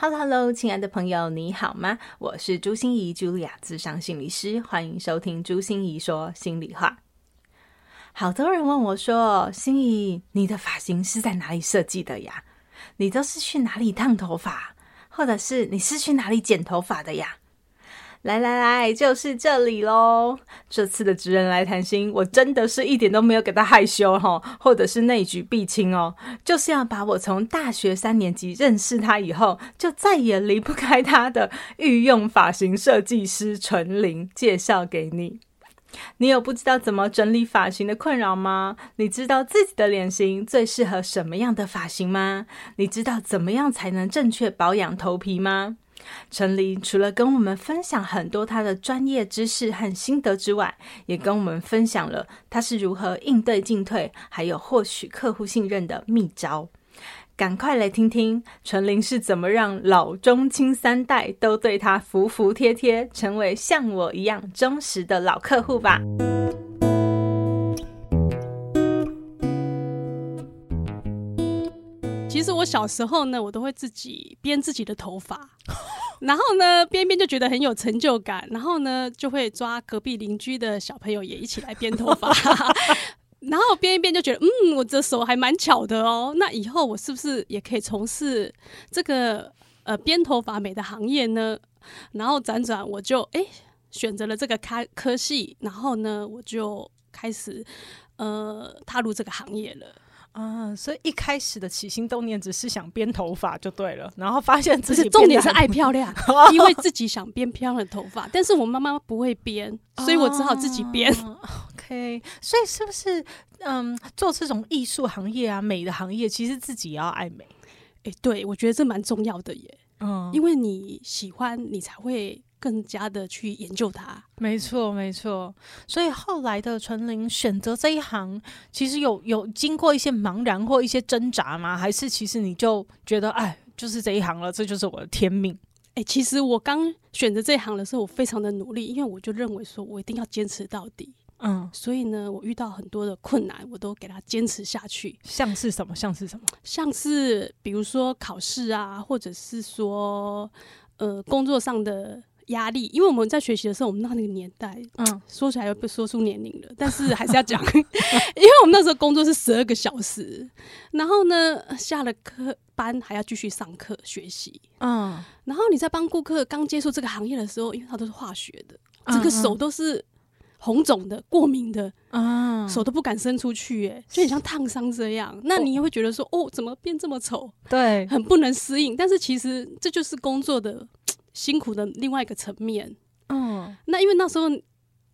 Hello，Hello，亲爱的朋友，你好吗？我是朱心怡，Julia，咨商心理师，欢迎收听朱心怡说心里话。好多人问我说：“心怡，你的发型是在哪里设计的呀？你都是去哪里烫头发，或者是你是去哪里剪头发的呀？”来来来，就是这里喽！这次的职人来谈心，我真的是一点都没有给他害羞哈，或者是内举避亲哦，就是要把我从大学三年级认识他以后，就再也离不开他的御用发型设计师纯琳介绍给你。你有不知道怎么整理发型的困扰吗？你知道自己的脸型最适合什么样的发型吗？你知道怎么样才能正确保养头皮吗？陈琳除了跟我们分享很多他的专业知识和心得之外，也跟我们分享了他是如何应对进退，还有获取客户信任的秘招。赶快来听听陈琳是怎么让老中青三代都对他服服帖帖，成为像我一样忠实的老客户吧。其实我小时候呢，我都会自己编自己的头发，然后呢编编就觉得很有成就感，然后呢就会抓隔壁邻居的小朋友也一起来编头发，然后编一编就觉得嗯，我这手还蛮巧的哦，那以后我是不是也可以从事这个呃编头发美的行业呢？然后辗转我就哎选择了这个科科系，然后呢我就开始呃踏入这个行业了。啊，所以一开始的起心动念只是想编头发就对了，然后发现自己是重点是爱漂亮，因为自己想编漂亮的头发，但是我妈妈不会编，所以我只好自己编。啊、OK，所以是不是嗯，做这种艺术行业啊，美的行业，其实自己也要爱美？哎、欸，对，我觉得这蛮重要的耶。嗯，因为你喜欢，你才会。更加的去研究它，没错没错。所以后来的纯琳选择这一行，其实有有经过一些茫然或一些挣扎吗？还是其实你就觉得，哎，就是这一行了，这就是我的天命？哎、欸，其实我刚选择这一行的时候，我非常的努力，因为我就认为说我一定要坚持到底。嗯，所以呢，我遇到很多的困难，我都给他坚持下去。像是什么？像是什么？像是比如说考试啊，或者是说呃工作上的。压力，因为我们在学习的时候，我们那那个年代，嗯，说起来又不说出年龄了，但是还是要讲，因为我们那时候工作是十二个小时，然后呢，下了课班还要继续上课学习，嗯，然后你在帮顾客刚接触这个行业的时候，因为他都是化学的，这个手都是红肿的、过敏的，啊，手都不敢伸出去，哎，就很像烫伤这样。那你也会觉得说，哦，怎么变这么丑？对，很不能适应。但是其实这就是工作的。辛苦的另外一个层面，嗯，那因为那时候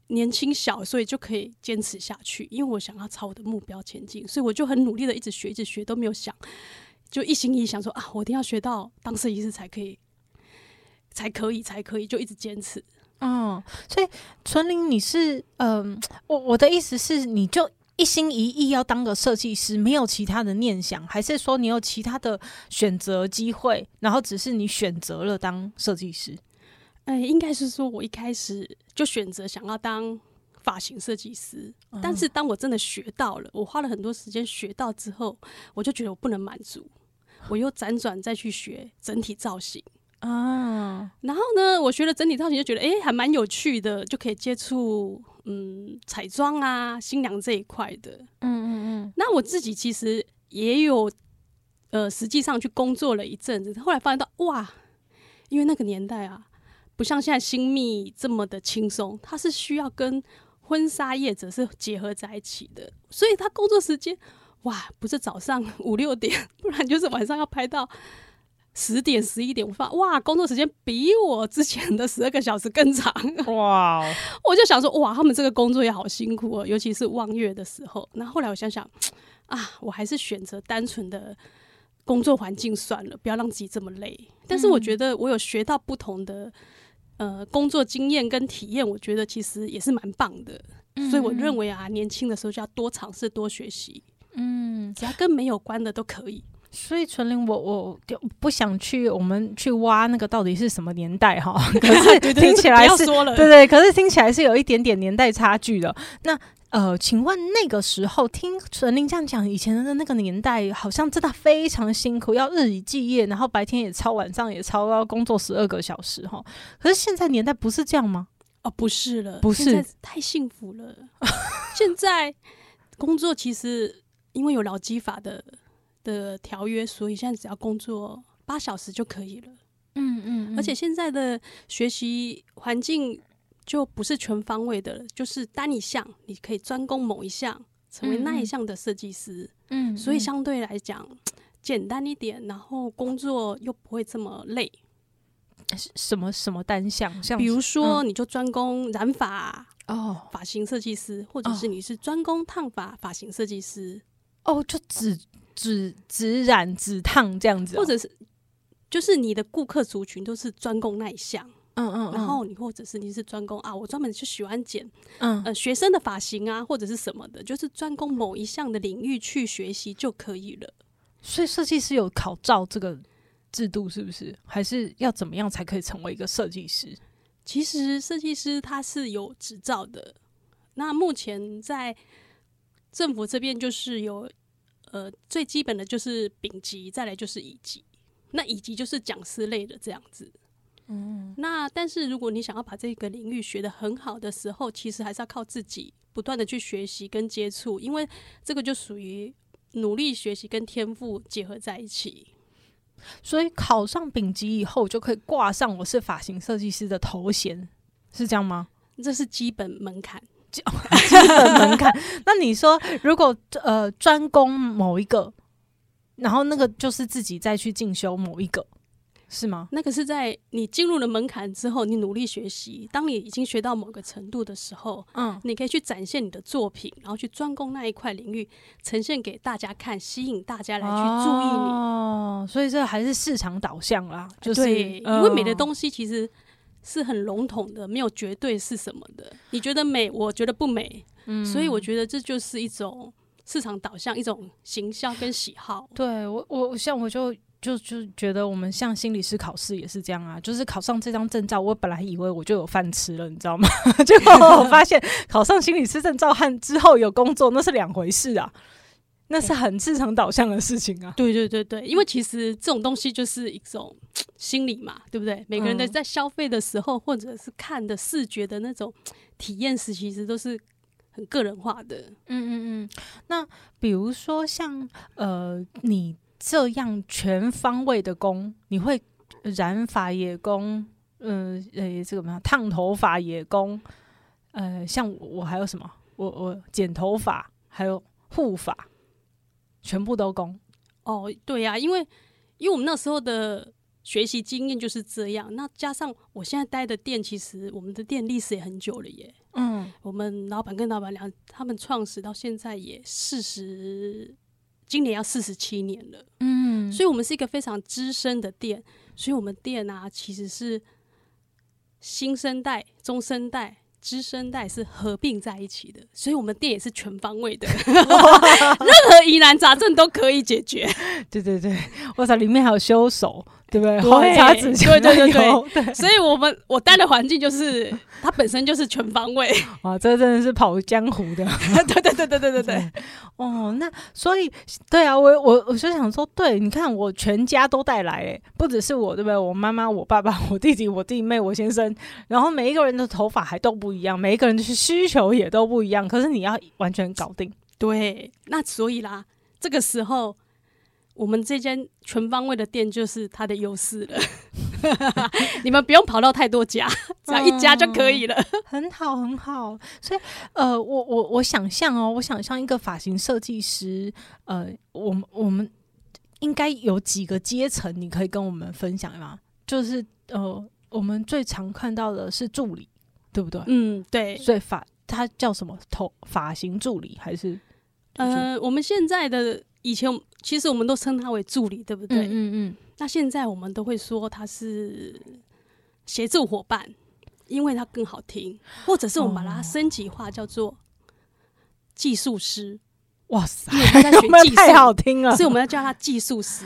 年轻小，所以就可以坚持下去。因为我想要朝我的目标前进，所以我就很努力的一直学，一直学，都没有想，就一心一意想说啊，我一定要学到当设计师才可以，才可以，才可以，就一直坚持。嗯，所以纯玲，你是嗯，我我的意思是，你就。一心一意要当个设计师，没有其他的念想，还是说你有其他的选择机会，然后只是你选择了当设计师？哎、欸，应该是说我一开始就选择想要当发型设计师，嗯，但是当我真的学到了，我花了很多时间学到之后，我就觉得我不能满足，我又辗转再去学整体造型。啊，然后呢，我学了整体造型，就觉得哎、欸，还蛮有趣的，就可以接触嗯彩妆啊、新娘这一块的。嗯嗯嗯。那我自己其实也有呃，实际上去工作了一阵子，后来发现到哇，因为那个年代啊，不像现在新密这么的轻松，它是需要跟婚纱业者是结合在一起的，所以他工作时间哇，不是早上五六点，不然就是晚上要拍到。十点十一点，我发哇，工作时间比我之前的十二个小时更长 哇！我就想说哇，他们这个工作也好辛苦哦，尤其是望月的时候。那后来我想想 啊，我还是选择单纯的工作环境算了，不要让自己这么累。但是我觉得我有学到不同的呃工作经验跟体验，我觉得其实也是蛮棒的。嗯、所以我认为啊，年轻的时候就要多尝试、多学习。嗯，只要跟没有关的都可以。所以纯玲，我我就不想去，我们去挖那个到底是什么年代哈？可是听起来是，对对，可是听起来是有一点点年代差距的。那呃，请问那个时候听纯玲这样讲，以前的那个年代好像真的非常辛苦，要日以继夜，然后白天也超，晚上也超，要工作十二个小时哈。可是现在年代不是这样吗？哦，不是了，不是，太幸福了。现在工作其实因为有劳基法的。的条约，所以现在只要工作八小时就可以了。嗯嗯，而且现在的学习环境就不是全方位的了，就是单一项，你可以专攻某一项，成为那一项的设计师。嗯，所以相对来讲简单一点，然后工作又不会这么累。什么什么单项？像比如说，你就专攻染发哦，发型设计师，或者是你是专攻烫发发型设计师哦，就只。只只染只烫这样子，或者是就是你的顾客族群都是专攻那一项，嗯嗯，然后你或者是你是专攻啊，我专门就喜欢剪，嗯呃学生的发型啊，或者是什么的，就是专攻某一项的领域去学习就可以了。所以设计师有考照这个制度是不是？还是要怎么样才可以成为一个设计师？其实设计师他是有执照的，那目前在政府这边就是有。呃，最基本的就是丙级，再来就是乙级。那乙级就是讲师类的这样子。嗯，那但是如果你想要把这个领域学得很好的时候，其实还是要靠自己不断的去学习跟接触，因为这个就属于努力学习跟天赋结合在一起。所以考上丙级以后，就可以挂上我是发型设计师的头衔，是这样吗？这是基本门槛。基本门槛。那你说，如果呃专攻某一个，然后那个就是自己再去进修某一个，是吗？那个是在你进入了门槛之后，你努力学习。当你已经学到某个程度的时候，嗯，你可以去展现你的作品，然后去专攻那一块领域，呈现给大家看，吸引大家来去注意你。哦，所以这还是市场导向啦，就是对，因为美的东西其实。是很笼统的，没有绝对是什么的。你觉得美，我觉得不美，嗯，所以我觉得这就是一种市场导向，一种行销跟喜好。对我，我像我就就就觉得我们像心理师考试也是这样啊，就是考上这张证照，我本来以为我就有饭吃了，你知道吗？结果我发现考上心理师证照和之后有工作那是两回事啊。那是很市场导向的事情啊！对对对对，因为其实这种东西就是一种心理嘛，对不对？每个人的在消费的时候，或者是看的视觉的那种体验时，其实都是很个人化的。嗯嗯嗯。那比如说像呃，你这样全方位的工，你会染发也工，嗯呃，呃，这个什么烫头发也工，呃，像我还有什么？我我剪头发，还有护发。全部都攻哦，对呀、啊，因为因为我们那时候的学习经验就是这样。那加上我现在待的店，其实我们的店历史也很久了耶。嗯，我们老板跟老板娘他们创始到现在也四十，今年要四十七年了。嗯，所以我们是一个非常资深的店。所以我们店啊，其实是新生代、中生代。资深代是合并在一起的，所以我们店也是全方位的，任何疑难杂症都可以解决。对对对，我操，里面还有修手。对不对？对，擦纸对对对对，对，所以我们我待的环境就是它本身就是全方位 啊，这真的是跑江湖的，对对对对对对对。哦，那所以对啊，我我我就想说，对，你看我全家都带来，诶，不只是我，对不对？我妈妈、我爸爸、我弟弟、我弟妹、我先生，然后每一个人的头发还都不一样，每一个人的需求也都不一样，可是你要完全搞定。对，那所以啦，这个时候。我们这间全方位的店就是它的优势了，你们不用跑到太多家，只要一家就可以了。嗯，很好，很好。所以，呃，我我我想象哦，我想象一个发型设计师，呃，我们我们应该有几个阶层，你可以跟我们分享吗？就是呃，我们最常看到的是助理，对不对？嗯，对。所以发他叫什么？头发型助理还是？呃，我们现在的。以前其实我们都称他为助理，对不对？嗯嗯，嗯。那现在我们都会说他是协助伙伴。因为他更好听，或者是我们把它升级化，叫做技术师。哇塞，因为他在学技术，太好听了，所以我们要叫他技术师。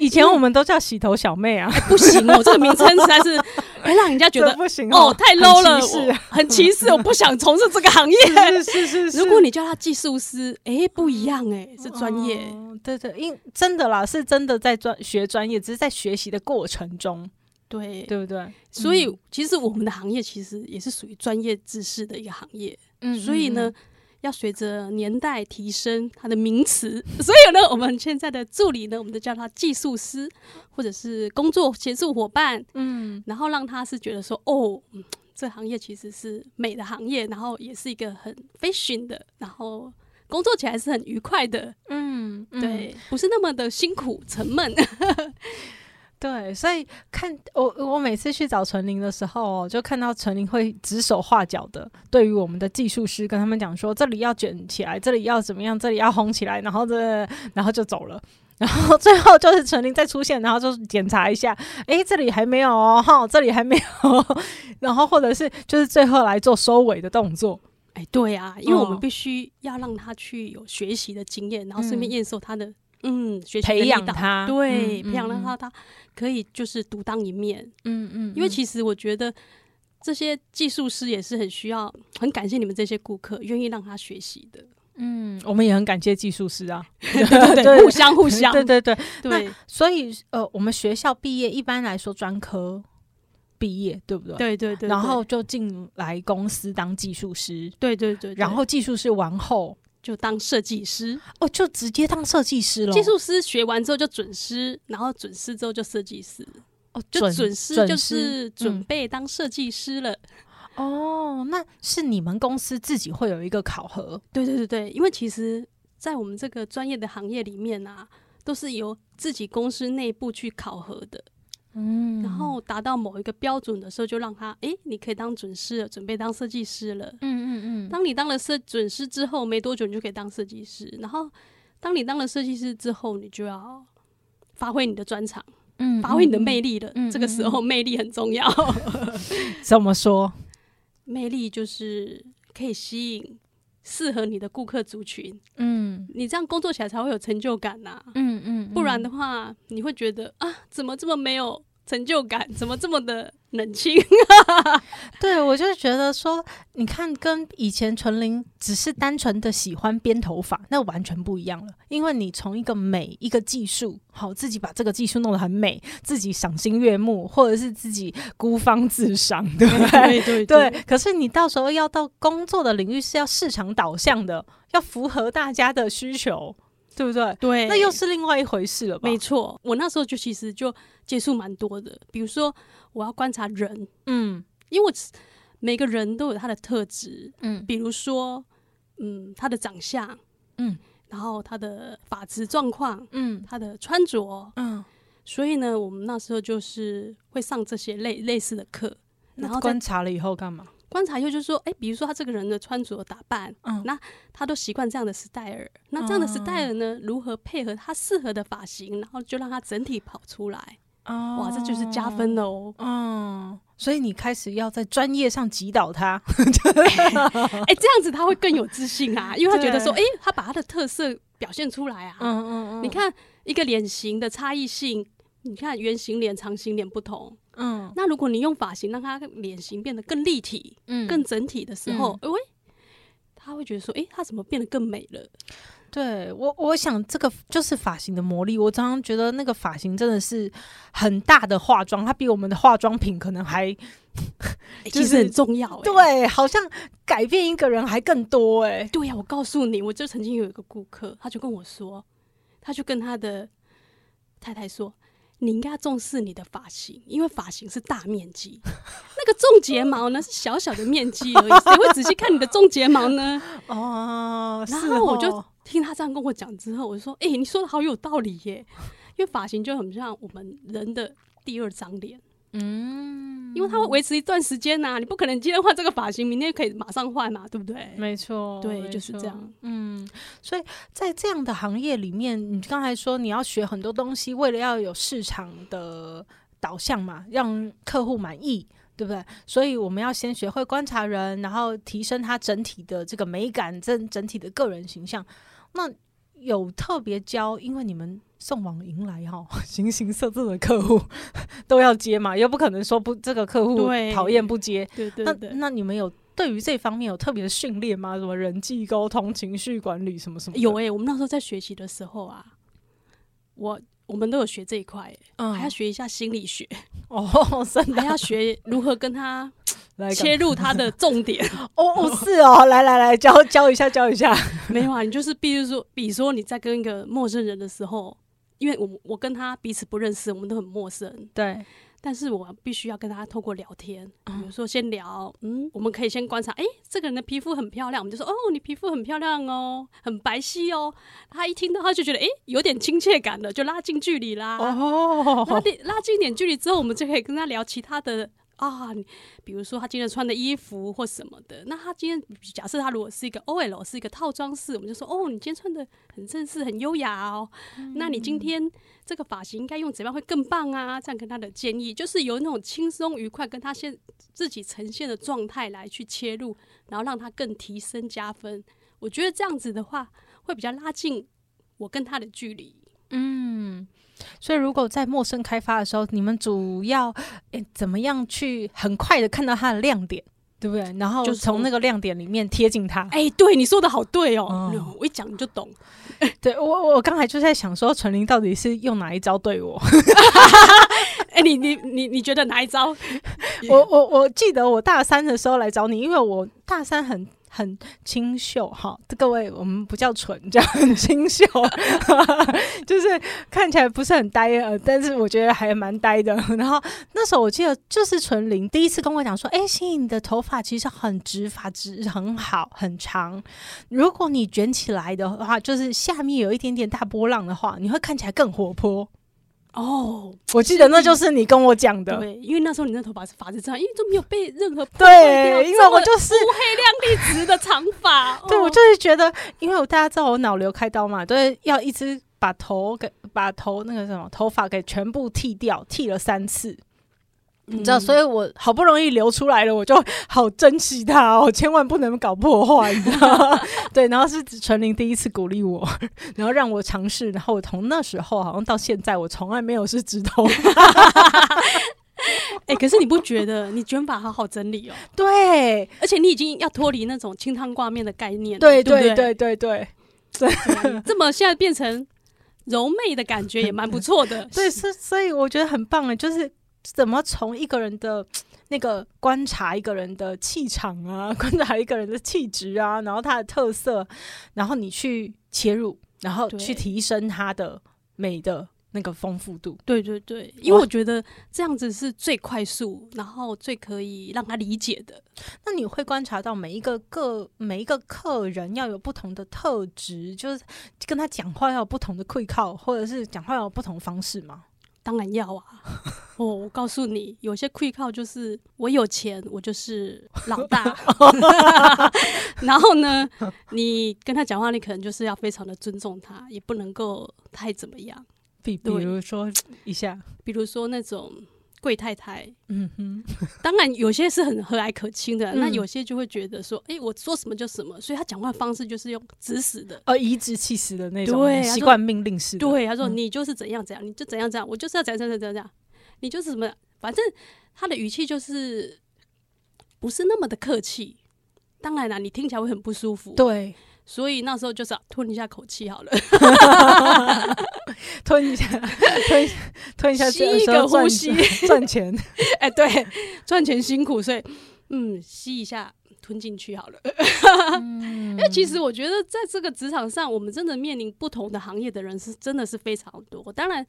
以前我们都叫洗头小妹啊，欸、不行哦，这个名称实在是会 让人家觉得不行哦，太 low 了，很歧视，我不想从事这个行业。是是是，是，如果你叫他技术师，哎、欸，不一样哎、欸，是专业、哦。对对，因真的啦，是真的在专学专业，只是在学习的过程中，对对不对？所以、嗯、其实我们的行业其实也是属于专业知识的一个行业。嗯，所以呢。嗯要随着年代提升它的名词，所以呢，我们现在的助理呢，我们都叫他技术师，或者是工作协助伙伴，嗯，然后让他是觉得说，哦，嗯，这行业其实是美的行业，然后也是一个很 fashion 的，然后工作起来是很愉快的，嗯，对，不是那么的辛苦沉闷。对，所以看我，我每次去找陈林的时候，就看到陈林会指手画脚的，对于我们的技术师跟他们讲说，这里要卷起来，这里要怎么样，这里要红起来，然后这，然后就走了，然后最后就是陈林再出现，然后就检查一下，诶，这里还没有哦，哈，这里还没有，然后或者是就是最后来做收尾的动作，哎，对啊，因为我们必须要让他去有学习的经验，然后顺便验收他的。嗯，培养他，对，培养让他他可以就是独当一面。嗯嗯，因为其实我觉得这些技术师也是很需要，很感谢你们这些顾客愿意让他学习的。嗯，我们也很感谢技术师啊，对对对，互相互相，对对对。对。所以呃，我们学校毕业一般来说专科毕业，对不对？对对对，然后就进来公司当技术师，对对对，然后技术师完后。就当设计师哦，就直接当设计师了。技术师学完之后就准师，然后准师之后就设计师。哦，就准师就是准备当设计师了。嗯。哦，那是你们公司自己会有一个考核？对对对对，因为其实，在我们这个专业的行业里面啊，都是由自己公司内部去考核的。嗯，然后达到某一个标准的时候，就让他哎，你可以当准师了，准备当设计师了。嗯嗯嗯。当你当了设准师之后，没多久你就可以当设计师。然后，当你当了设计师之后，你就要发挥你的专长，嗯，发挥你的魅力了。嗯，这个时候魅力很重要。怎么说？魅力就是可以吸引适合你的顾客族群。嗯，你这样工作起来才会有成就感呐。嗯嗯。不然的话，你会觉得啊，怎么这么没有？成就感 怎么这么的冷清？对，我就觉得说，你看，跟以前纯玲只是单纯的喜欢编头发，那完全不一样了。因为你从一个美，一个技术，好，自己把这个技术弄得很美，自己赏心悦目，或者是自己孤芳自赏，对不对？对对对，对。可是你到时候要到工作的领域是要市场导向的，要符合大家的需求。对不对？对，那又是另外一回事了吧？没错，我那时候就其实就接触蛮多的，比如说我要观察人，嗯，因为我每个人都有他的特质，嗯，比如说，嗯，他的长相，嗯，然后他的发质状况，嗯，他的穿着，嗯，所以呢，我们那时候就是会上这些类类似的课，然后观察了以后干嘛？观察以后就是说，哎、欸，比如说他这个人的穿着打扮，嗯，那他都习惯这样的 style，那这样的 style 呢，嗯、如何配合他适合的发型，然后就让他整体跑出来，哦，哇，这就是加分的哦，嗯，所以你开始要在专业上击倒他，哎、这样子他会更有自信啊，因为他觉得说，哎、欸，他把他的特色表现出来啊，嗯嗯嗯，你看一个脸型的差异性，你看圆形脸、长形脸不同。嗯，那如果你用发型让他脸型变得更立体、嗯，更整体的时候，喂、嗯，他会觉得说，哎、欸，他怎么变得更美了？对我，我想这个就是发型的魔力。我常常觉得那个发型真的是很大的化妆，它比我们的化妆品可能还，就是、其实很重要、欸。对，好像改变一个人还更多哎、欸。对呀、啊，我告诉你，我就曾经有一个顾客，他就跟我说，他就跟他的太太说。你应该要重视你的发型，因为发型是大面积，那个种睫毛呢是小小的面积而已，谁会仔细看你的种睫毛呢？哦，然后我就听他这样跟我讲之后，我就说：“哎、欸，你说的好有道理耶，因为发型就很像我们人的第二张脸。”嗯，因为它会维持一段时间呐、啊，你不可能今天换这个发型，明天可以马上换嘛，对不对？没错，对，就是这样。嗯，所以在这样的行业里面，你刚才说你要学很多东西，为了要有市场的导向嘛，让客户满意，对不对？所以我们要先学会观察人，然后提升他整体的这个美感，整整体的个人形象。那有特别教，因为你们送往迎来哈，形形色色的客户 都要接嘛，又不可能说不这个客户讨厌不接。对对对。那那你们有对于这方面有特别的训练吗？什么人际沟通、情绪管理什么什么？有诶、欸，我们那时候在学习的时候啊，我。我们都有学这一块，嗯，还要学一下心理学哦，真的还要学如何跟他切入他的重点哦，是哦，来来来教教一下教一下，没有啊，你就是比如说，比如说你在跟一个陌生人的时候，因为我我跟他彼此不认识，我们都很陌生，对。但是我必须要跟他透过聊天，比如说先聊，嗯，我们可以先观察，哎、欸，这个人的皮肤很漂亮，我们就说，哦，你皮肤很漂亮哦，很白皙哦。他一听到，他就觉得，哎、欸，有点亲切感了，就拉近距离啦。哦，拉近拉近一点距离之后，我们就可以跟他聊其他的。啊，比如说他今天穿的衣服或什么的，那他今天假设他如果是一个 OL，是一个套装式，我们就说哦，你今天穿的很正式、很优雅哦。嗯、那你今天这个发型应该用怎样会更棒啊？这样跟他的建议，就是由那种轻松愉快跟他现自己呈现的状态来去切入，然后让他更提升加分。我觉得这样子的话，会比较拉近我跟他的距离。嗯。所以，如果在陌生开发的时候，你们主要怎么样去很快的看到它的亮点，对不对？然后就从那个亮点里面贴近它。哎、欸，对，你说的好对哦，嗯、我一讲你就懂。对我，我刚才就在想说，陈琳到底是用哪一招对我？哎、欸，你你你你觉得哪一招？我我我记得我大三的时候来找你，因为我大三很。很清秀哈，各位，我们不叫纯，叫很清秀，就是看起来不是很呆呃，但是我觉得还蛮呆的。然后那时候我记得就是纯玲第一次跟我讲说，哎、欸，欣怡你的头发其实很直发直很好，很长。如果你卷起来的话，就是下面有一点点大波浪的话，你会看起来更活泼。哦，我记得那就是你跟我讲的，对，因为那时候你那头发是发质这样，因为都没有被任何 对，因为我就是乌黑亮丽直的长发，对，我就是觉得，因为我大家知道我脑瘤开刀嘛，对，要一直把头给把头那个什么头发给全部剃掉，剃了三次。你知道，所以我好不容易流出来了，我就 好珍惜它哦，千万不能搞破坏，你知道吗？对，然后是陈琳第一次鼓励我，然后让我尝试，然后我从那时候好像到现在，我从来没有是直头。哎、欸，可是你不觉得你卷发好好整理哦？对，而且你已经要脱离那种清汤挂面的概念，对对对对对对，对，这么现在变成柔媚的感觉也蛮不错的。对，是所以我觉得很棒的，就是。怎么从一个人的 那个观察一个人的气场啊，观察一个人的气质啊，然后他的特色，然后你去切入，然后去提升他的美的那个丰富度。对对对，因为我觉得这样子是最快速，然后最可以让他理解的。那你会观察到每一个个每一个客人要有不同的特质，就是跟他讲话要有不同的气口，或者是讲话要有不同方式吗？当然要啊！哦，我告诉你，有些气口就是我有钱，我就是老大。然后呢，你跟他讲话，你可能就是要非常的尊重他，也不能够太怎么样。比比如说一下，比如说那种。贵太太，嗯哼，当然有些是很和蔼可亲的，嗯，那有些就会觉得说，哎，欸，我说什么就什么，所以他讲话方式就是用指使的，呃，颐指气使的那种，对，习惯命令式的。对，他说你就是怎样怎样，你就怎样怎样，我就是要怎样怎样怎样怎样，你就是什么，反正他的语气就是不是那么的客气。当然啦，你听起来会很不舒服。对。所以那时候就是吞一下口气好了，吞一下，吞吞一下，吸一个呼吸赚钱。哎、欸，对，赚钱辛苦，所以嗯，吸一下，吞进去好了。因为其实我觉得，在这个职场上，我们真的面临不同的行业的人是真的是非常多。当然，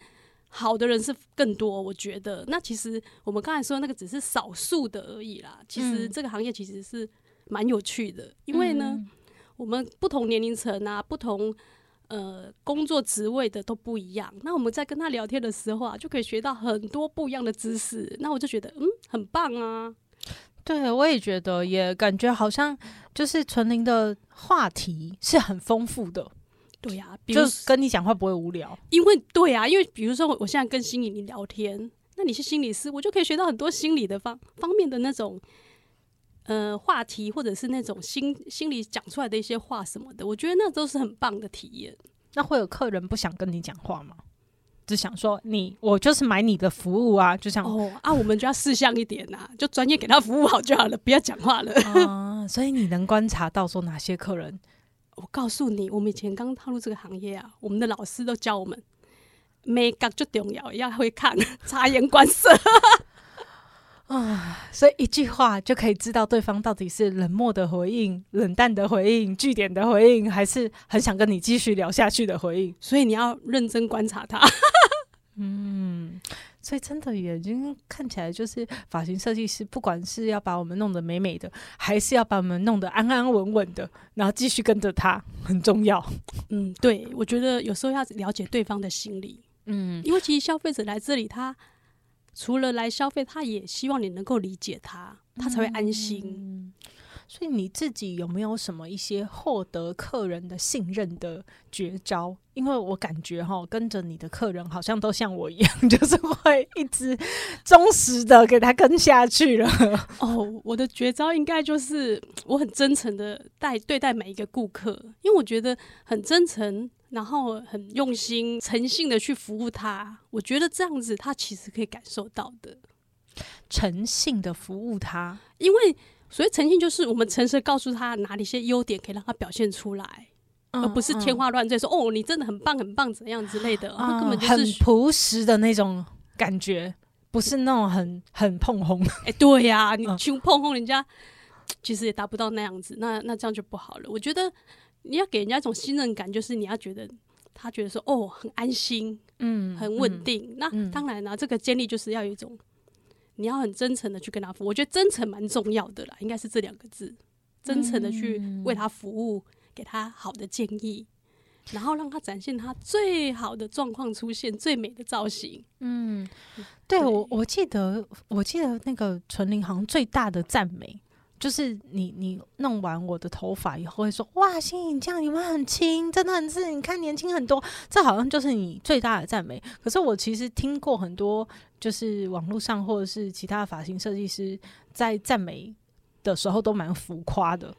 好的人是更多。我觉得，那其实我们刚才说的那个只是少数的而已啦。其实这个行业其实是蛮有趣的，因为呢。我们不同年龄层啊，不同呃工作职位的都不一样。那我们在跟他聊天的时候啊，就可以学到很多不一样的知识。那我就觉得，嗯，很棒啊。对，我也觉得，也感觉好像就是纯玲的话题是很丰富的。对呀、啊，就跟你讲话不会无聊。因为对啊，因为比如说我现在跟心理你聊天。那你是心理师，我就可以学到很多心理的方方面的那种呃话题，或者是那种心心里讲出来的一些话什么的，我觉得那都是很棒的体验。那会有客人不想跟你讲话吗？只想说你，我就是买你的服务啊，就像哦啊，我们就要识相一点呐、啊，就专业给他服务好就好了，不要讲话了。啊，所以你能观察到说哪些客人？我告诉你，我们以前刚踏入这个行业啊，我们的老师都教我们，美感最重要，要会看，察言观色。啊，所以一句话就可以知道对方到底是冷漠的回应、冷淡的回应、据点的回应，还是很想跟你继续聊下去的回应。所以你要认真观察他。嗯，所以真的眼睛看起来就是发型设计师，不管是要把我们弄得美美的，还是要把我们弄得安安稳稳的，然后继续跟着他，很重要。嗯，对，我觉得有时候要了解对方的心理。嗯，因为其实消费者来这里，他。除了来消费，他也希望你能够理解他，他才会安心。嗯，所以你自己有没有什么一些获得客人的信任的绝招？因为我感觉哈，跟着你的客人好像都像我一样，就是会一直忠实的给他跟下去了。哦，我的绝招应该就是我很真诚的待对待每一个顾客，因为我觉得很真诚。然后很用心、诚信的去服务他，我觉得这样子他其实可以感受到的。诚信的服务他，因为所谓诚信就是我们诚实告诉他哪里些优点可以让他表现出来，嗯、而不是天花乱坠说、嗯、哦，你真的很棒、很棒怎样之类的，嗯、他根本就是很朴实的那种感觉，不是那种很很碰红。哎、欸，对呀、啊，你去碰红人家，其实也达不到那样子，那那这样就不好了。我觉得。你要给人家一种信任感，就是你要觉得他觉得说哦，很安心，嗯，很稳定。嗯、那当然了，这个建立就是要有一种，你要很真诚的去跟他服务。我觉得真诚蛮重要的啦，应该是这两个字，真诚的去为他服务，给他好的建议，然后让他展现他最好的状况出现，最美的造型。嗯，对，对我我记得我记得那个纯林好像最大的赞美。就是你，你弄完我的头发以后会说：“哇，心怡，这样你们很轻，真的很是，你看年轻很多。”这好像就是你最大的赞美。可是我其实听过很多，就是网络上或者是其他发型设计师在赞美的时候都蛮浮夸的。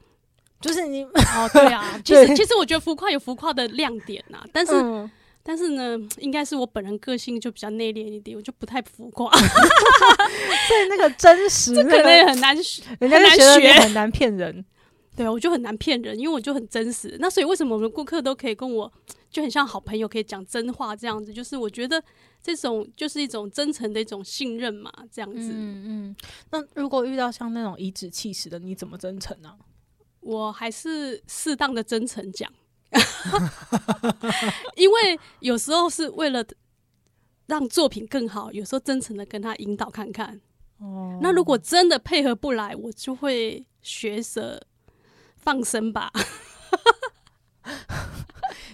就是你哦，对啊，其实其实我觉得浮夸有浮夸的亮点呐，但是。嗯但是呢，应该是我本人个性就比较内敛一点，我就不太浮夸。所以那个真实，这可能也很难学，人家觉得很难骗人。对，我就很难骗人，因为我就很真实。那所以为什么我们顾客都可以跟我就很像好朋友，可以讲真话这样子？就是我觉得这种就是一种真诚的一种信任嘛，这样子。嗯嗯。那如果遇到像那种颐指气使的，你怎么真诚呢？我还是适当的真诚讲。因为有时候是为了让作品更好，有时候真诚的跟他引导看看。哦，那如果真的配合不来，我就会学舍放生吧。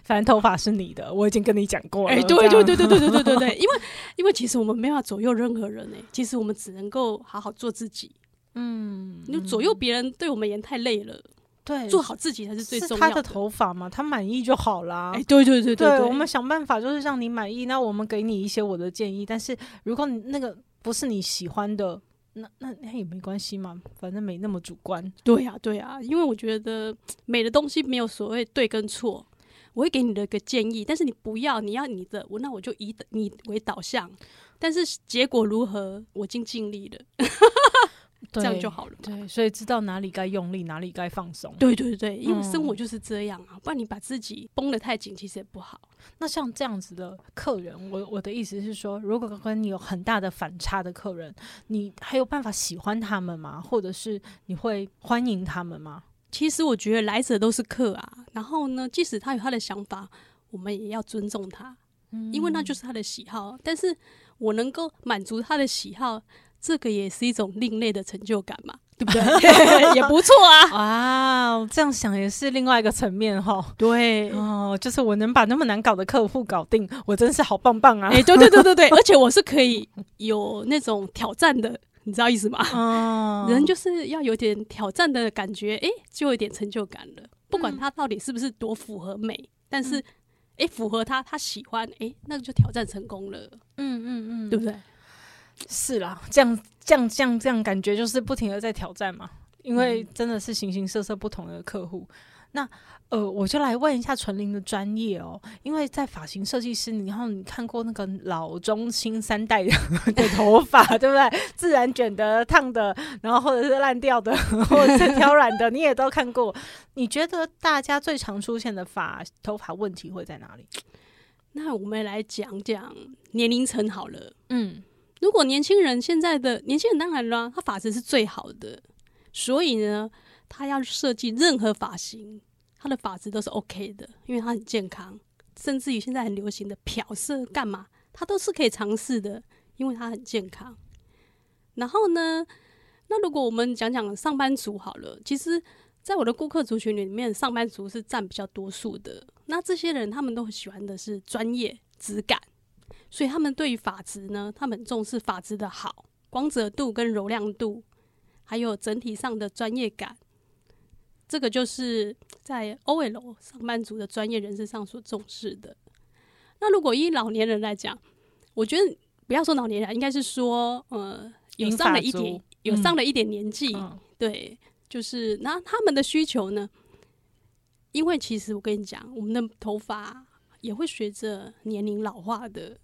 反正头发是你的，我已经跟你讲过了。哎，对对对对对对对对对，因为因为其实我们没法左右任何人哎，其实我们只能够好好做自己。嗯，你左右别人对我们也太累了。对，做好自己才是最重要他的头发嘛，他满意就好啦。哎，对对对对，对，对，我们想办法就是让你满意。那我们给你一些我的建议，但是如果你那个不是你喜欢的，那那那也没关系嘛，反正没那么主观。对呀，对呀，因为我觉得美的东西没有所谓对跟错，我会给你的一个建议，但是你不要，你要你的，我那我就以你为导向，但是结果如何，我已经尽力了。这样就好了。对，所以知道哪里该用力，哪里该放松。对对对，因为生活就是这样啊，嗯、不然你把自己绷得太紧，其实也不好。那像这样子的客人，我我的意思是说，如果跟你有很大的反差的客人，你还有办法喜欢他们吗？或者是你会欢迎他们吗？其实我觉得来者都是客啊，然后呢，即使他有他的想法，我们也要尊重他，嗯、因为那就是他的喜好。但是我能够满足他的喜好。这个也是一种另类的成就感嘛，对不对？也不错啊！啊，这样想也是另外一个层面哈。对哦，就是我能把那么难搞的客户搞定，我真是好棒棒啊！哎，对对对对对，而且我是可以有那种挑战的，你知道意思吗？哦，人就是要有点挑战的感觉，哎，就有点成就感了。不管他到底是不是多符合美，但是哎，符合他，他喜欢，哎，那就挑战成功了。嗯嗯嗯，对不对？是啦，这样这样这样这样感觉就是不停的在挑战嘛，因为真的是形形色色不同的客户。那呃，我就来问一下纯玲的专业哦，因为在发型设计师，然后你看过那个老中青三代的 的头发，对不对？自然卷的、烫的，然后或者是烂掉的，或者是挑染的，你也都看过。你觉得大家最常出现的发头发问题会在哪里？那我们来讲讲年龄层好了。嗯，如果年轻人现在的年轻人当然啦，他发质是最好的，所以呢，他要设计任何发型。他的发质都是 OK 的，因为他很健康，甚至于现在很流行的漂色干嘛，他都是可以尝试的，因为他很健康。然后呢，那如果我们讲讲上班族好了，其实在我的顾客族群里面，上班族是占比较多数的。那这些人他们都很喜欢的是专业质感，所以他们对于发质呢，他们重视发质的好、光泽度跟柔亮度，还有整体上的专业感。这个就是在 OL 上班族的专业人士上所重视的。那如果以老年人来讲，我觉得不要说老年人，应该是说，呃，有上了一点，有上了一点年纪，嗯、对，就是那他们的需求呢？因为其实我跟你讲，我们的头发也会随着年龄老化的，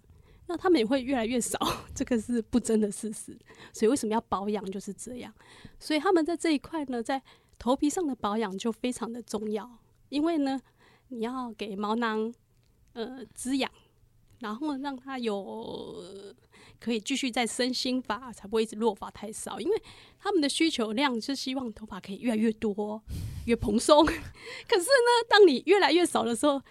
那他们也会越来越少，这个是不争的事实。所以为什么要保养就是这样？所以他们在这一块呢，在头皮上的保养就非常的重要，因为呢，你要给毛囊呃滋养，然后让它有可以继续再生新发，才不会一直落发太少。因为他们的需求量是希望头发可以越来越多，越蓬松。可是呢，当你越来越少的时候，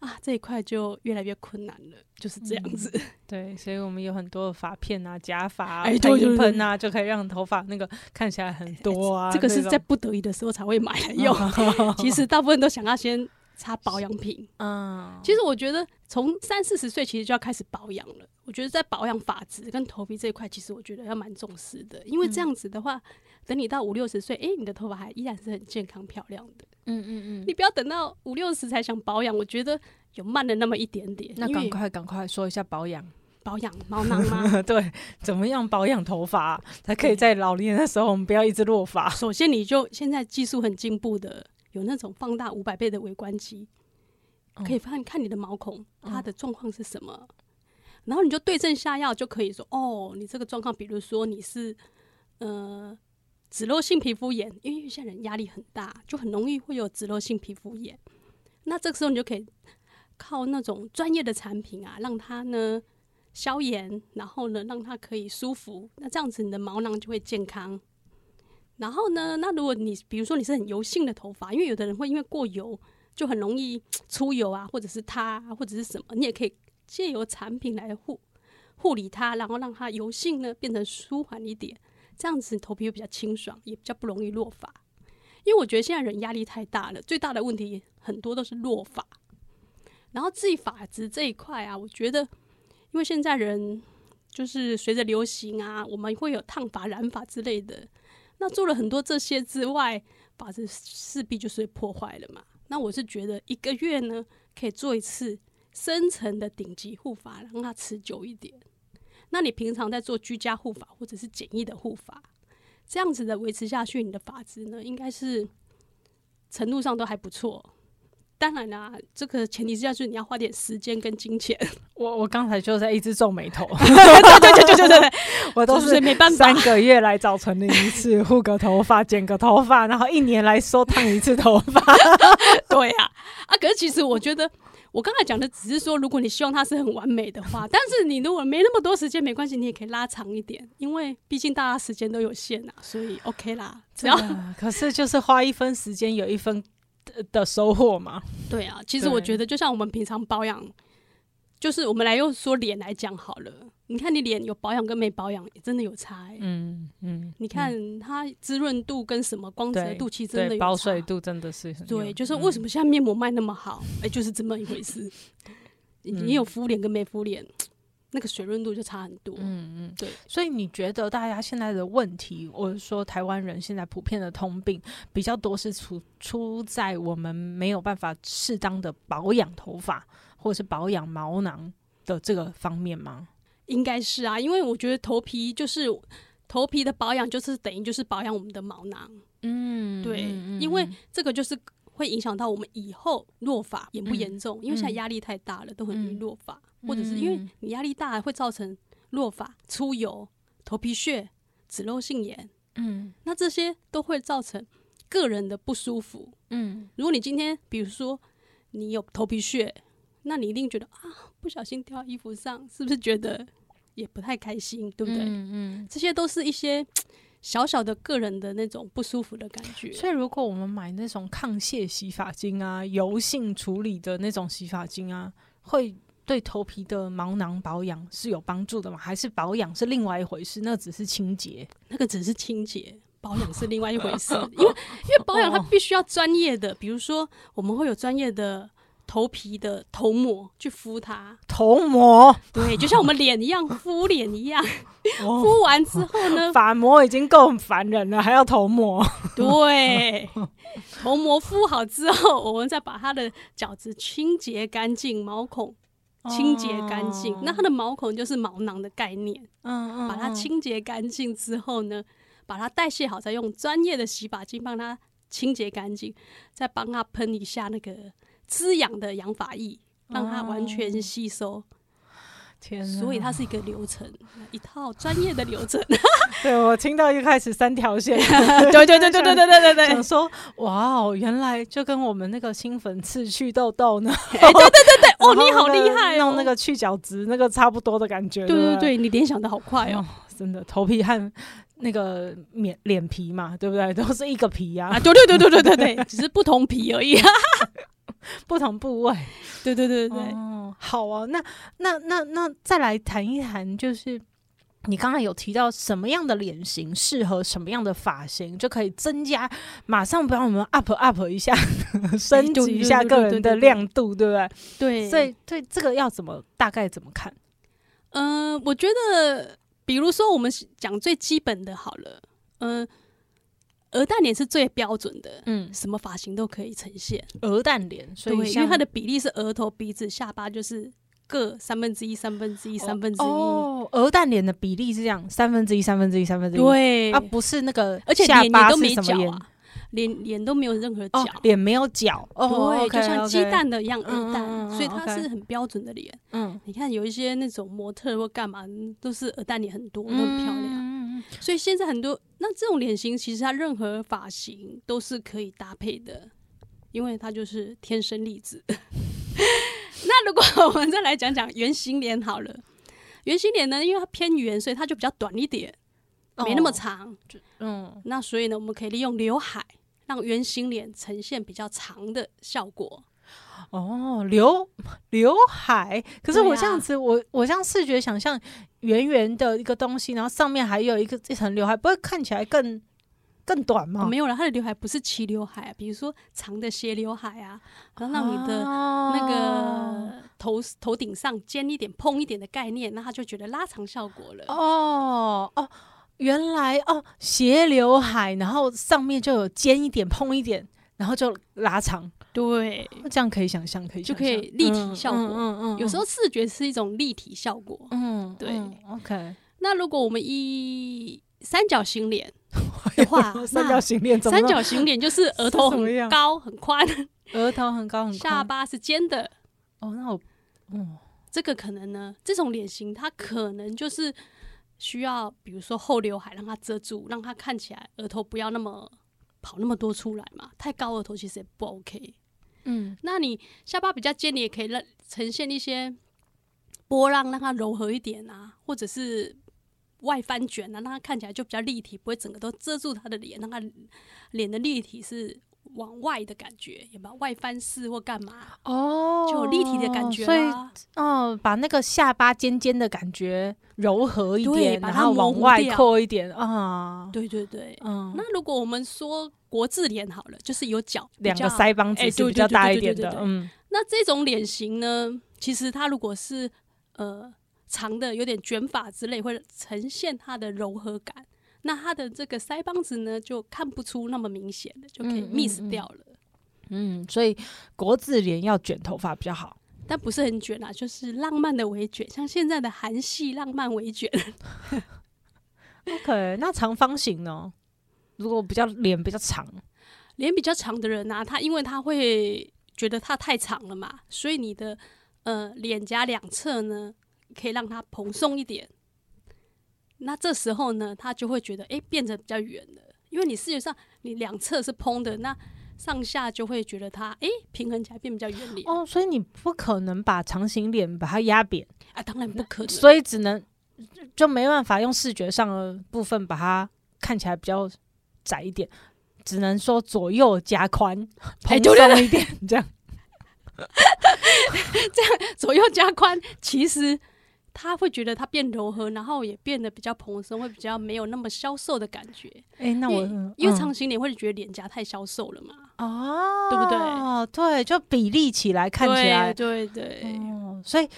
啊，这一块就越来越困难了，就是这样子。嗯、对，所以我们有很多的发片啊、假发啊、喷一喷啊，就可以让头发那个看起来很多啊。这个是在不得已的时候才会买来用。其实大部分都想要先擦保养品。嗯，其实我觉得从三四十岁其实就要开始保养了。我觉得在保养发质跟头皮这一块，其实我觉得要蛮重视的，因为这样子的话，嗯、等你到五六十岁，哎，你的头发还依然是很健康漂亮的。嗯嗯嗯，你不要等到五六十才想保养，我觉得有慢了那么一点点。那赶快赶快说一下保养，保养毛囊吗？对，怎么样保养头发才可以在老年的时候我们不要一直落发？首先，你就现在技术很进步的，有那种放大五百倍的微观机，嗯、可以看看你的毛孔它的状况是什么，嗯、然后你就对症下药，就可以说哦，你这个状况，比如说你是呃。脂漏性皮肤炎，因为现在人压力很大，就很容易会有脂漏性皮肤炎。那这个时候你就可以靠那种专业的产品啊，让它呢消炎，然后呢让它可以舒服。那这样子你的毛囊就会健康。然后呢，那如果你比如说你是很油性的头发，因为有的人会因为过油就很容易出油啊，或者是塌，或者是什么，你也可以借由产品来护护理它，然后让它油性呢变成舒缓一点。这样子头皮会比较清爽，也比较不容易落发。因为我觉得现在人压力太大了，最大的问题很多都是落发。然后至于发质这一块啊，我觉得，因为现在人就是随着流行啊，我们会有烫发、染发之类的。那做了很多这些之外，发质势必就是破坏了嘛。那我是觉得一个月呢，可以做一次深层的顶级护发，让它持久一点。那你平常在做居家护发或者是简易的护发，这样子的维持下去，你的发质呢，应该是程度上都还不错。当然啦，这个前提之下是你要花点时间跟金钱。我我刚才就在一直皱眉头，对对对对对对，我都是没办法，三个月来找纯玲一次护个头发、剪个头发，然后一年来说烫一次头发。对呀，啊，可是其实我觉得。我刚才讲的只是说，如果你希望它是很完美的话，但是你如果没那么多时间，没关系，你也可以拉长一点，因为毕竟大家时间都有限啊，所以 OK 啦。只要可是就是花一分时间有一分的收获嘛。对啊，其实我觉得就像我们平常保养，就是我们来用说脸来讲好了。你看，你脸有保养跟没保养，也真的有差。嗯嗯，你看它滋润度跟什么光泽度，其实真的有差。保水度真的是很对，就是为什么现在面膜卖那么好？哎、嗯欸，就是这么一回事。你有敷脸跟没敷脸，那个水润度就差很多。嗯嗯，对。所以你觉得大家现在的问题，或者说台湾人现在普遍的通病，比较多是出出在我们没有办法适当的保养头发，或者是保养毛囊的这个方面吗？应该是啊，因为我觉得头皮就是头皮的保养，就是等于就是保养我们的毛囊。嗯，对，嗯因为这个就是会影响到我们以后落发严不严重。嗯、因为现在压力太大了，都很容易落发，嗯、或者是因为你压力大会造成落发、出油、头皮屑、脂漏性炎。嗯，那这些都会造成个人的不舒服。嗯，如果你今天比如说你有头皮屑，那你一定觉得啊，不小心掉衣服上，是不是觉得也不太开心，对不对？嗯，嗯，这些都是一些 小小的个人的那种不舒服的感觉。所以，如果我们买那种抗屑洗发精啊、油性处理的那种洗发精啊，会对头皮的毛囊保养是有帮助的吗？还是保养是另外一回事？那只是清洁，那个只是清洁，保养是另外一回事。因为，因为保养它必须要专业的，比如说我们会有专业的。头皮的头膜去敷它，头膜对，就像我们脸一样敷脸一样，敷完之后呢，发膜已经够烦人了，还要头膜。对，头膜敷好之后，我们再把它的角质清洁干净，毛孔清洁干净。那它的毛孔就是毛囊的概念，嗯嗯，把它清洁干净之后呢，把它代谢好，再用专业的洗发精帮它清洁干净，再帮它喷一下那个。滋养的养法液，让它完全吸收。哦、天，所以它是一个流程，一套专业的流程。对，我听到一开始三条线，对对对对对对对对对，想说哇哦，原来就跟我们那个清粉刺去痘痘呢。哎、欸，对对对对，哦，你好厉害哦，弄那个去角质那个差不多的感觉。对对对，你联想的好快哦，哦，真的，头皮和那个脸脸皮嘛，对不对？都是一个皮呀、啊。啊，对对对对对对对，只是不同皮而已。不同部位，对对对对，哦，好啊，那那那那再来谈一谈，就是你刚才有提到什么样的脸型适合什么样的发型，就可以增加，马上帮我们 up up 一下，升级一下个人的亮度，对不对？对，所以对这个要怎么大概怎么看？嗯、呃，我觉得，比如说我们讲最基本的好了，嗯、呃。鹅蛋脸是最标准的，嗯，什么发型都可以呈现。鹅蛋脸，所以因为它的比例是额头、鼻子、下巴，就是各三分之一、三分之一、三分之一。哦，鹅蛋脸的比例是这样，三分之一、三分之一、三分之一。对，啊，不是那个，而且脸脸都没角啊，脸？脸都没有任何角，脸没有角，对，就像鸡蛋的一样鹅蛋，所以它是很标准的脸。嗯，你看有一些那种模特或干嘛，都是鹅蛋脸很多，都很漂亮。所以现在很多那这种脸型，其实它任何发型都是可以搭配的，因为它就是天生丽质。那如果我们再来讲讲圆形脸好了，圆形脸呢，因为它偏圆，所以它就比较短一点，没那么长。哦、嗯，那所以呢，我们可以利用刘海，让圆形脸呈现比较长的效果。哦，刘刘海，可是我这样子，啊、我我这样视觉想象圆圆的一个东西，然后上面还有一个一层刘海，不会看起来更更短吗？哦、没有了，它的刘海不是齐刘海啊，比如说长的斜刘海啊，然后让你的那个头、哦、头顶上尖一点、蓬一点的概念，那他就觉得拉长效果了。哦哦，原来哦斜刘海，然后上面就有尖一点、蓬一点，然后就拉长。对，这样可以想象，可以就可以立体效果。嗯嗯，有时候视觉是一种立体效果。嗯，对。嗯、OK，那如果我们一三角形脸的话，三角形脸，三角形脸就是额头很高很宽，额头很高很宽，下巴是尖的。哦，那我，嗯，这个可能呢，这种脸型它可能就是需要，比如说后刘海让它遮住，让它看起来额头不要那么。跑那么多出来嘛？太高额头其实也不 OK。嗯，那你下巴比较尖，你也可以让呈现一些波浪，让它柔和一点啊，或者是外翻卷啊，让它看起来就比较立体，不会整个都遮住他的脸，让他脸的立体是往外的感觉，有没有外翻式或干嘛？哦，就有立体的感觉啊。所以，哦，把那个下巴尖尖的感觉柔和一点，然后往外扩一点啊。对对对，嗯。那如果我们说国字脸好了，就是有角，两个腮帮子是比较大一点的。嗯，那这种脸型呢，其实它如果是呃长的，有点卷发之类，会呈现它的柔和感。那它的这个腮帮子呢，就看不出那么明显的，就可以 miss 掉了。嗯，嗯，嗯，所以国字脸要卷头发比较好。但不是很卷啊，就是浪漫的微卷，像现在的韩系浪漫微卷。OK，那长方形呢？如果比较脸比较长，脸比较长的人啊，他因为他会觉得他太长了嘛，所以你的呃脸颊两侧呢，可以让它蓬松一点。那这时候呢，他就会觉得哎、欸，变得比较圆了，因为你视觉上你两侧是蓬的，那上下就会觉得它哎、欸、平衡起来变比较圆脸哦。所以你不可能把长形脸把它压扁啊，当然不可能，所以只能。就没办法用视觉上的部分把它看起来比较窄一点，只能说左右加宽，蓬松一点这样。这样左右加宽，其实他会觉得他变柔和，然后也变得比较蓬松，会比较没有那么消瘦的感觉。哎、欸，那我因为，长形脸会觉得脸颊太消瘦了嘛？哦，对不对？哦对，就比例起来看起来，对对，对。哦，所以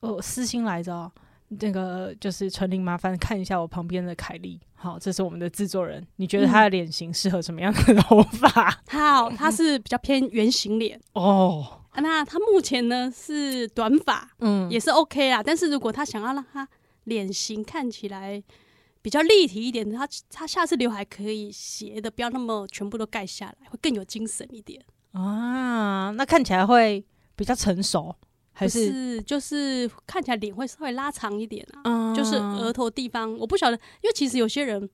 我私心来着。那个就是纯玲，麻烦看一下我旁边的凯莉。好，这是我们的制作人。你觉得她的脸型适合什么样的头发？好，她是比较偏圆形脸哦。那她目前呢是短发，嗯，也是 OK 啦。但是如果她想要让她脸型看起来比较立体一点，她她下次刘海可以斜的，不要那么全部都盖下来，会更有精神一点啊。那看起来会比较成熟。还是，是就是看起来脸会稍微拉长一点啊，嗯、就是额头地方，我不晓得，因为其实有些人，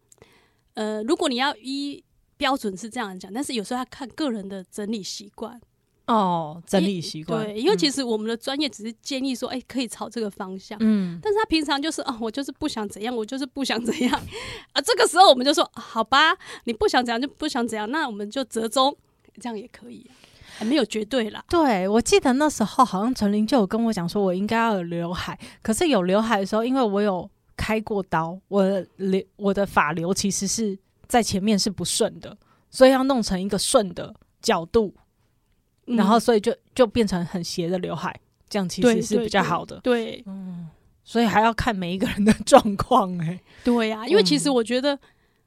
呃，如果你要依标准是这样讲，但是有时候要看个人的整理习惯。哦，整理习惯对，因为其实我们的专业只是建议说，哎、欸，可以朝这个方向，嗯，但是他平常就是哦，我就是不想怎样，我就是不想怎样 啊，这个时候我们就说，好吧，你不想怎样就不想怎样，那我们就折中，这样也可以。还没有绝对啦。对，我记得那时候好像陈琳就有跟我讲说，我应该要有刘海。可是有刘海的时候，因为我有开过刀，我的流我的发流其实是在前面是不顺的，所以要弄成一个顺的角度，嗯、然后所以就就变成很斜的刘海，这样其实是比较好的。对，嗯，所以还要看每一个人的 状况哎。对呀、啊，因为其实我觉得。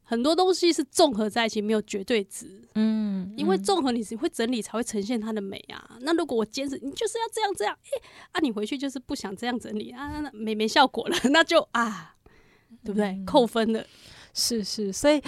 很多东西是综合在一起，没有绝对值。嗯，因为综合你是会整理才会呈现它的美啊。那如果我坚持，你就是要这样这样，诶、欸，啊，你回去就是不想这样整理啊，那没没效果了，那就啊，对不对？嗯、扣分了。是是，所以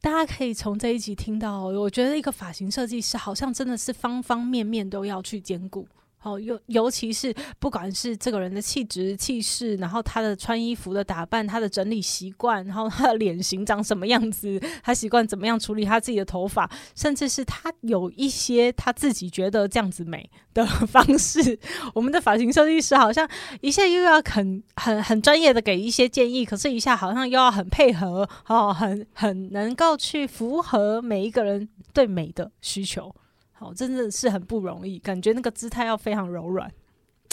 大家可以从这一集听到，我觉得一个发型设计师好像真的是方方面面都要去兼顾。哦，尤尤其是不管是这个人的气质、气势，然后他的穿衣服的打扮，他的整理习惯，然后他的脸型长什么样子，他习惯怎么样处理他自己的头发，甚至是他有一些他自己觉得这样子美的方式。我们的发型设计师好像一下又要很很很专业的给一些建议，可是一下好像又要很配合，哦，很很能够去符合每一个人对美的需求。好，真的是很不容易，感觉那个姿态要非常柔软。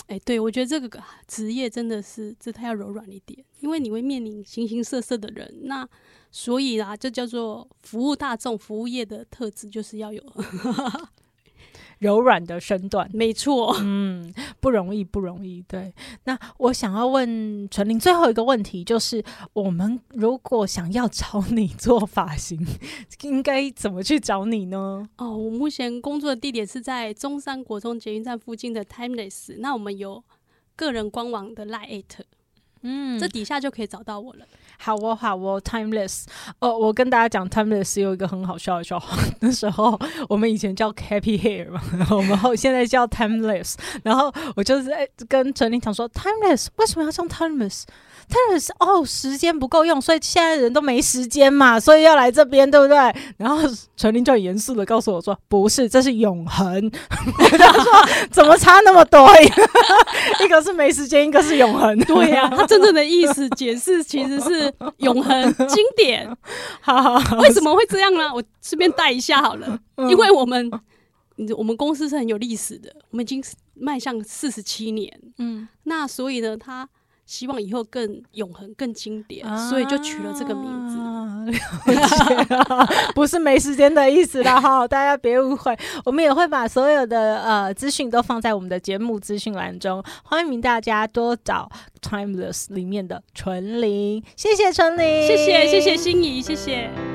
哎、对，我觉得这个职业真的是姿态要柔软一点，因为你会面临形形色色的人，那所以啦，就叫做服务大众、服务业的特质，就是要有。柔软的身段，没错，嗯，不容易，不容易。对，那我想要问纯玲最后一个问题，就是我们如果想要找你做发型，应该怎么去找你呢？哦，我目前工作的地点是在中山国中捷运站附近的 Timeless，那我们有个人官网的 Line@，嗯，这底下就可以找到我了。好哦，好哦，Timeless。哦，我跟大家讲，Timeless 有一个很好笑的笑话。那时候我们以前叫 Happy Hair 嘛，然 后我们后现在叫 Timeless。然后我就是在跟陈林讲说，Timeless 为什么要叫 Timeless？他是哦，时间不够用，所以现在人都没时间嘛，所以要来这边，对不对？然后陈琳就很严肃的告诉我说：“不是，这是永恒。”他说：“怎么差那么多？一个是没时间，一个是永恒。”对呀、啊，他真正的意思解释其实是永恒经典。好好好，为什么会这样呢？我顺便带一下好了，嗯、因为我们我们公司是很有历史的，我们已经迈向四十七年。嗯，那所以呢，他。希望以后更永恒、更经典，啊、所以就取了这个名字。不是没时间的意思啦，哈，大家别误会。我们也会把所有的呃资讯都放在我们的节目资讯栏中，欢迎大家多找 Timeless 里面的纯玲。谢谢纯玲，谢谢谢谢心怡，谢谢。